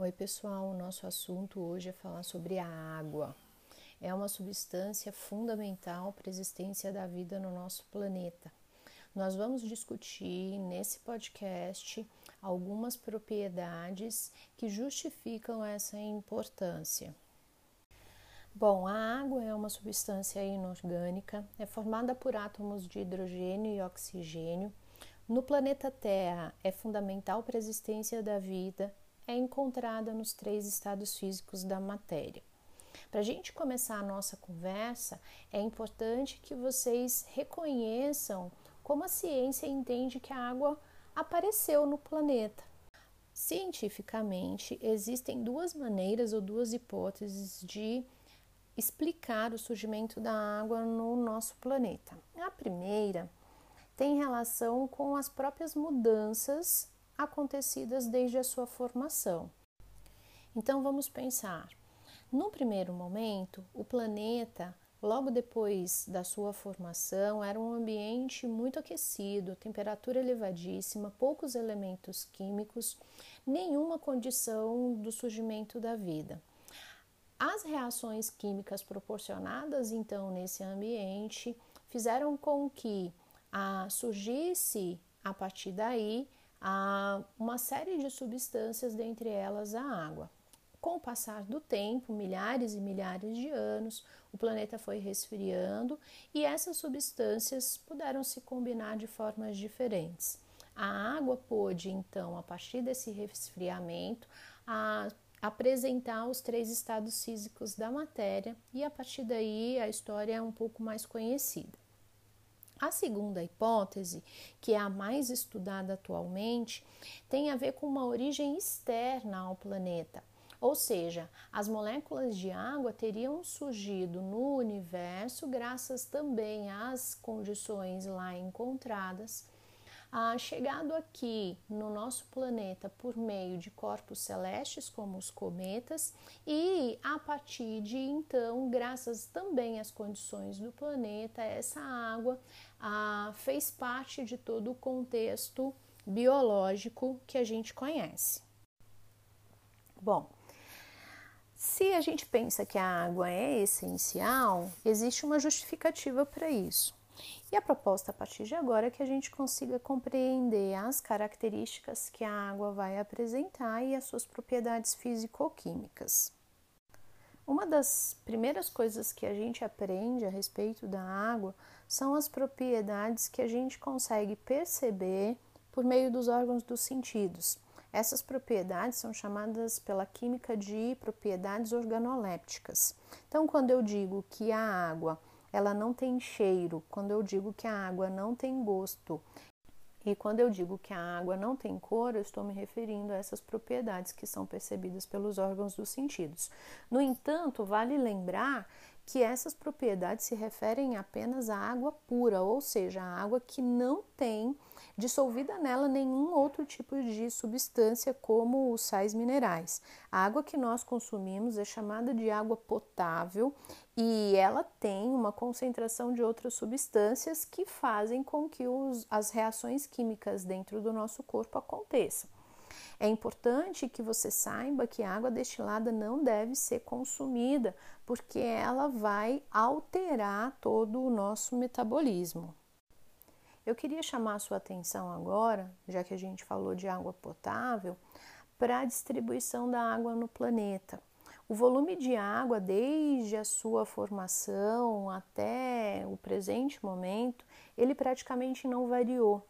Oi, pessoal. O nosso assunto hoje é falar sobre a água. É uma substância fundamental para a existência da vida no nosso planeta. Nós vamos discutir nesse podcast algumas propriedades que justificam essa importância. Bom, a água é uma substância inorgânica, é formada por átomos de hidrogênio e oxigênio. No planeta Terra, é fundamental para a existência da vida é encontrada nos três estados físicos da matéria. Para a gente começar a nossa conversa, é importante que vocês reconheçam como a ciência entende que a água apareceu no planeta. Cientificamente, existem duas maneiras ou duas hipóteses de explicar o surgimento da água no nosso planeta. A primeira tem relação com as próprias mudanças acontecidas desde a sua formação. Então vamos pensar. No primeiro momento, o planeta, logo depois da sua formação, era um ambiente muito aquecido, temperatura elevadíssima, poucos elementos químicos, nenhuma condição do surgimento da vida. As reações químicas proporcionadas então nesse ambiente fizeram com que ah, surgisse a partir daí a uma série de substâncias, dentre elas a água. Com o passar do tempo, milhares e milhares de anos, o planeta foi resfriando e essas substâncias puderam se combinar de formas diferentes. A água pôde, então, a partir desse resfriamento, apresentar os três estados físicos da matéria e a partir daí a história é um pouco mais conhecida. A segunda hipótese, que é a mais estudada atualmente, tem a ver com uma origem externa ao planeta. Ou seja, as moléculas de água teriam surgido no universo graças também às condições lá encontradas ah, chegado aqui no nosso planeta por meio de corpos celestes, como os cometas, e a partir de então, graças também às condições do planeta, essa água ah, fez parte de todo o contexto biológico que a gente conhece. Bom, se a gente pensa que a água é essencial, existe uma justificativa para isso. E a proposta a partir de agora é que a gente consiga compreender as características que a água vai apresentar e as suas propriedades físico-químicas. Uma das primeiras coisas que a gente aprende a respeito da água são as propriedades que a gente consegue perceber por meio dos órgãos dos sentidos. Essas propriedades são chamadas pela química de propriedades organolépticas. Então, quando eu digo que a água ela não tem cheiro. Quando eu digo que a água não tem gosto e quando eu digo que a água não tem cor, eu estou me referindo a essas propriedades que são percebidas pelos órgãos dos sentidos. No entanto, vale lembrar que essas propriedades se referem apenas à água pura, ou seja, a água que não tem dissolvida nela nenhum outro tipo de substância, como os sais minerais. A água que nós consumimos é chamada de água potável e ela tem uma concentração de outras substâncias que fazem com que os, as reações químicas dentro do nosso corpo aconteçam. É importante que você saiba que a água destilada não deve ser consumida, porque ela vai alterar todo o nosso metabolismo. Eu queria chamar a sua atenção agora, já que a gente falou de água potável, para a distribuição da água no planeta. O volume de água, desde a sua formação até o presente momento, ele praticamente não variou.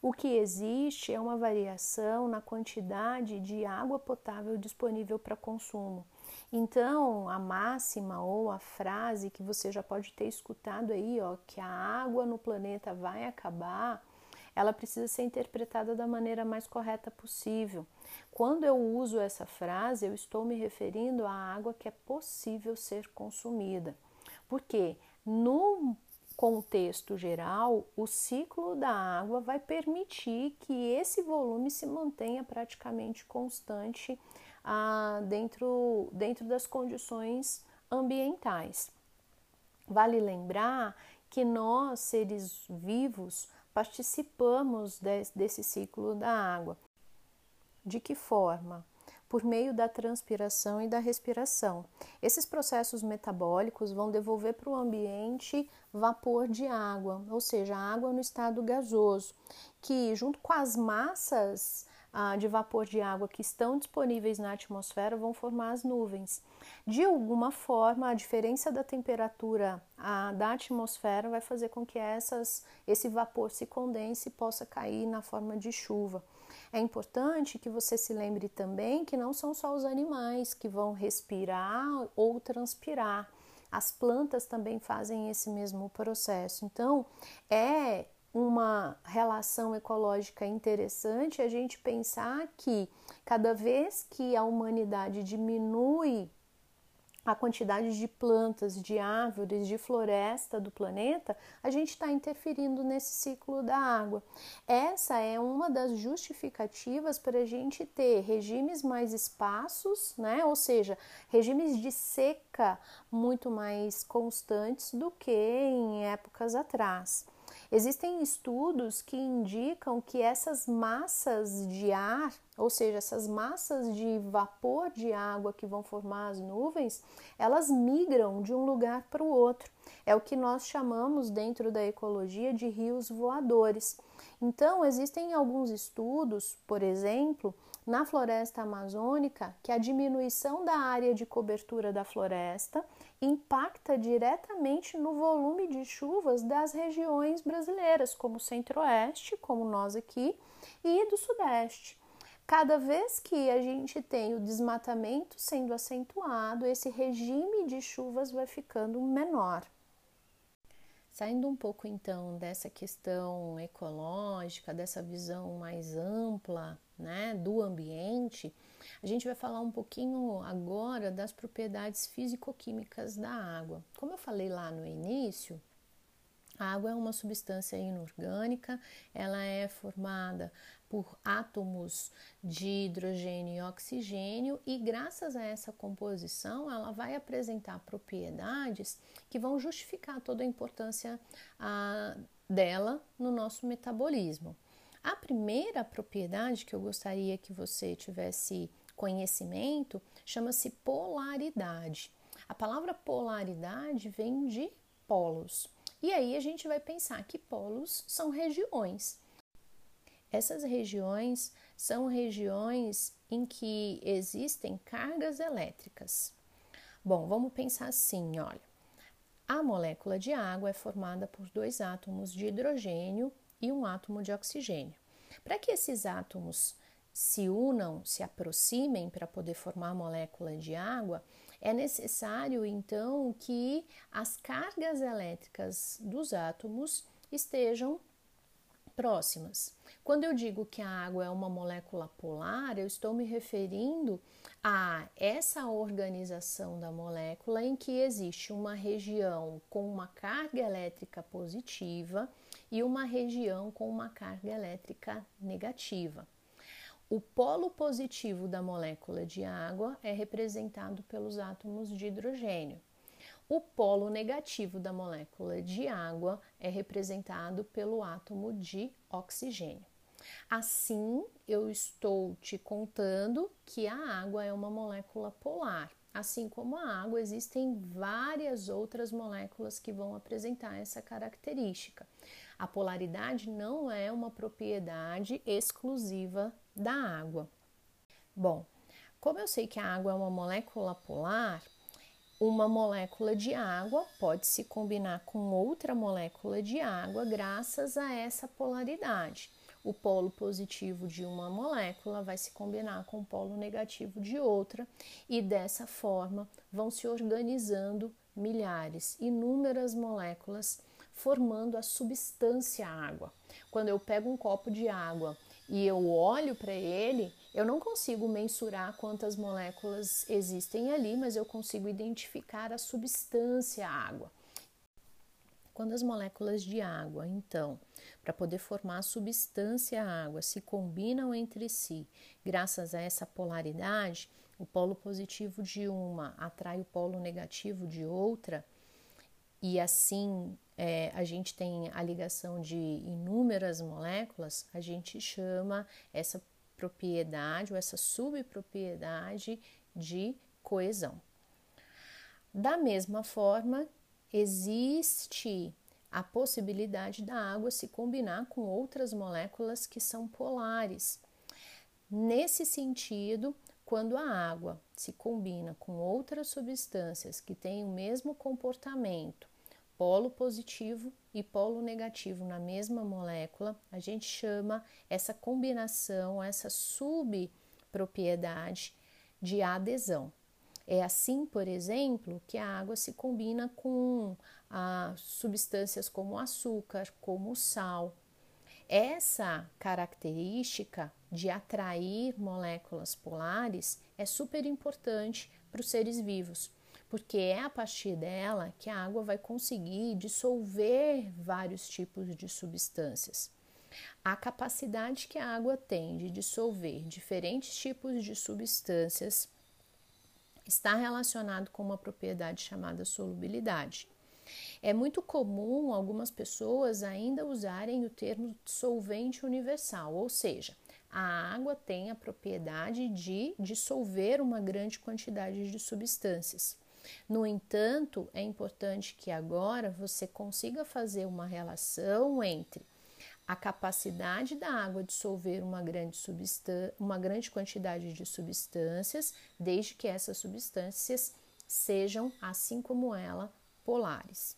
O que existe é uma variação na quantidade de água potável disponível para consumo. Então, a máxima ou a frase que você já pode ter escutado aí, ó, que a água no planeta vai acabar, ela precisa ser interpretada da maneira mais correta possível. Quando eu uso essa frase, eu estou me referindo à água que é possível ser consumida. Porque no contexto geral, o ciclo da água vai permitir que esse volume se mantenha praticamente constante ah, dentro, dentro das condições ambientais. Vale lembrar que nós, seres vivos, participamos de, desse ciclo da água. De que forma? Por meio da transpiração e da respiração. Esses processos metabólicos vão devolver para o ambiente vapor de água, ou seja, água no estado gasoso, que junto com as massas ah, de vapor de água que estão disponíveis na atmosfera vão formar as nuvens. De alguma forma, a diferença da temperatura ah, da atmosfera vai fazer com que essas, esse vapor se condense e possa cair na forma de chuva. É importante que você se lembre também que não são só os animais que vão respirar ou transpirar. As plantas também fazem esse mesmo processo. Então, é uma relação ecológica interessante a gente pensar que cada vez que a humanidade diminui a quantidade de plantas, de árvores, de floresta do planeta, a gente está interferindo nesse ciclo da água. Essa é uma das justificativas para a gente ter regimes mais espaços, né? ou seja, regimes de seca muito mais constantes do que em épocas atrás. Existem estudos que indicam que essas massas de ar, ou seja, essas massas de vapor de água que vão formar as nuvens, elas migram de um lugar para o outro. É o que nós chamamos dentro da ecologia de rios voadores. Então, existem alguns estudos, por exemplo, na floresta amazônica, que a diminuição da área de cobertura da floresta impacta diretamente no volume de chuvas das regiões brasileiras, como o Centro-Oeste, como nós aqui, e do Sudeste. Cada vez que a gente tem o desmatamento sendo acentuado, esse regime de chuvas vai ficando menor. Saindo um pouco então dessa questão ecológica, dessa visão mais ampla né, do ambiente, a gente vai falar um pouquinho agora das propriedades físico-químicas da água. Como eu falei lá no início, a água é uma substância inorgânica, ela é formada por átomos de hidrogênio e oxigênio, e graças a essa composição, ela vai apresentar propriedades que vão justificar toda a importância a, dela no nosso metabolismo. A primeira propriedade que eu gostaria que você tivesse conhecimento chama-se polaridade. A palavra polaridade vem de polos. E aí a gente vai pensar que polos são regiões. Essas regiões são regiões em que existem cargas elétricas. Bom, vamos pensar assim, olha. A molécula de água é formada por dois átomos de hidrogênio e um átomo de oxigênio. Para que esses átomos se unam, se aproximem para poder formar a molécula de água, é necessário então que as cargas elétricas dos átomos estejam próximas. Quando eu digo que a água é uma molécula polar, eu estou me referindo a essa organização da molécula em que existe uma região com uma carga elétrica positiva e uma região com uma carga elétrica negativa. O polo positivo da molécula de água é representado pelos átomos de hidrogênio. O polo negativo da molécula de água é representado pelo átomo de oxigênio. Assim, eu estou te contando que a água é uma molécula polar. Assim como a água, existem várias outras moléculas que vão apresentar essa característica. A polaridade não é uma propriedade exclusiva da água. Bom, como eu sei que a água é uma molécula polar, uma molécula de água pode se combinar com outra molécula de água graças a essa polaridade. O polo positivo de uma molécula vai se combinar com o polo negativo de outra, e dessa forma vão se organizando milhares, inúmeras moléculas formando a substância água. Quando eu pego um copo de água e eu olho para ele, eu não consigo mensurar quantas moléculas existem ali, mas eu consigo identificar a substância água. Quando as moléculas de água, então, para poder formar a substância água, se combinam entre si, graças a essa polaridade, o polo positivo de uma atrai o polo negativo de outra, e assim é, a gente tem a ligação de inúmeras moléculas, a gente chama essa propriedade ou essa subpropriedade de coesão. Da mesma forma, existe a possibilidade da água se combinar com outras moléculas que são polares. Nesse sentido, quando a água se combina com outras substâncias que têm o mesmo comportamento, polo positivo e polo negativo na mesma molécula, a gente chama essa combinação, essa subpropriedade de adesão. É assim, por exemplo, que a água se combina com ah, substâncias como açúcar, como sal. Essa característica de atrair moléculas polares é super importante para os seres vivos, porque é a partir dela que a água vai conseguir dissolver vários tipos de substâncias. A capacidade que a água tem de dissolver diferentes tipos de substâncias está relacionado com uma propriedade chamada solubilidade. É muito comum algumas pessoas ainda usarem o termo solvente universal, ou seja, a água tem a propriedade de dissolver uma grande quantidade de substâncias. No entanto, é importante que agora você consiga fazer uma relação entre a capacidade da água dissolver uma grande, uma grande quantidade de substâncias, desde que essas substâncias sejam, assim como ela, polares.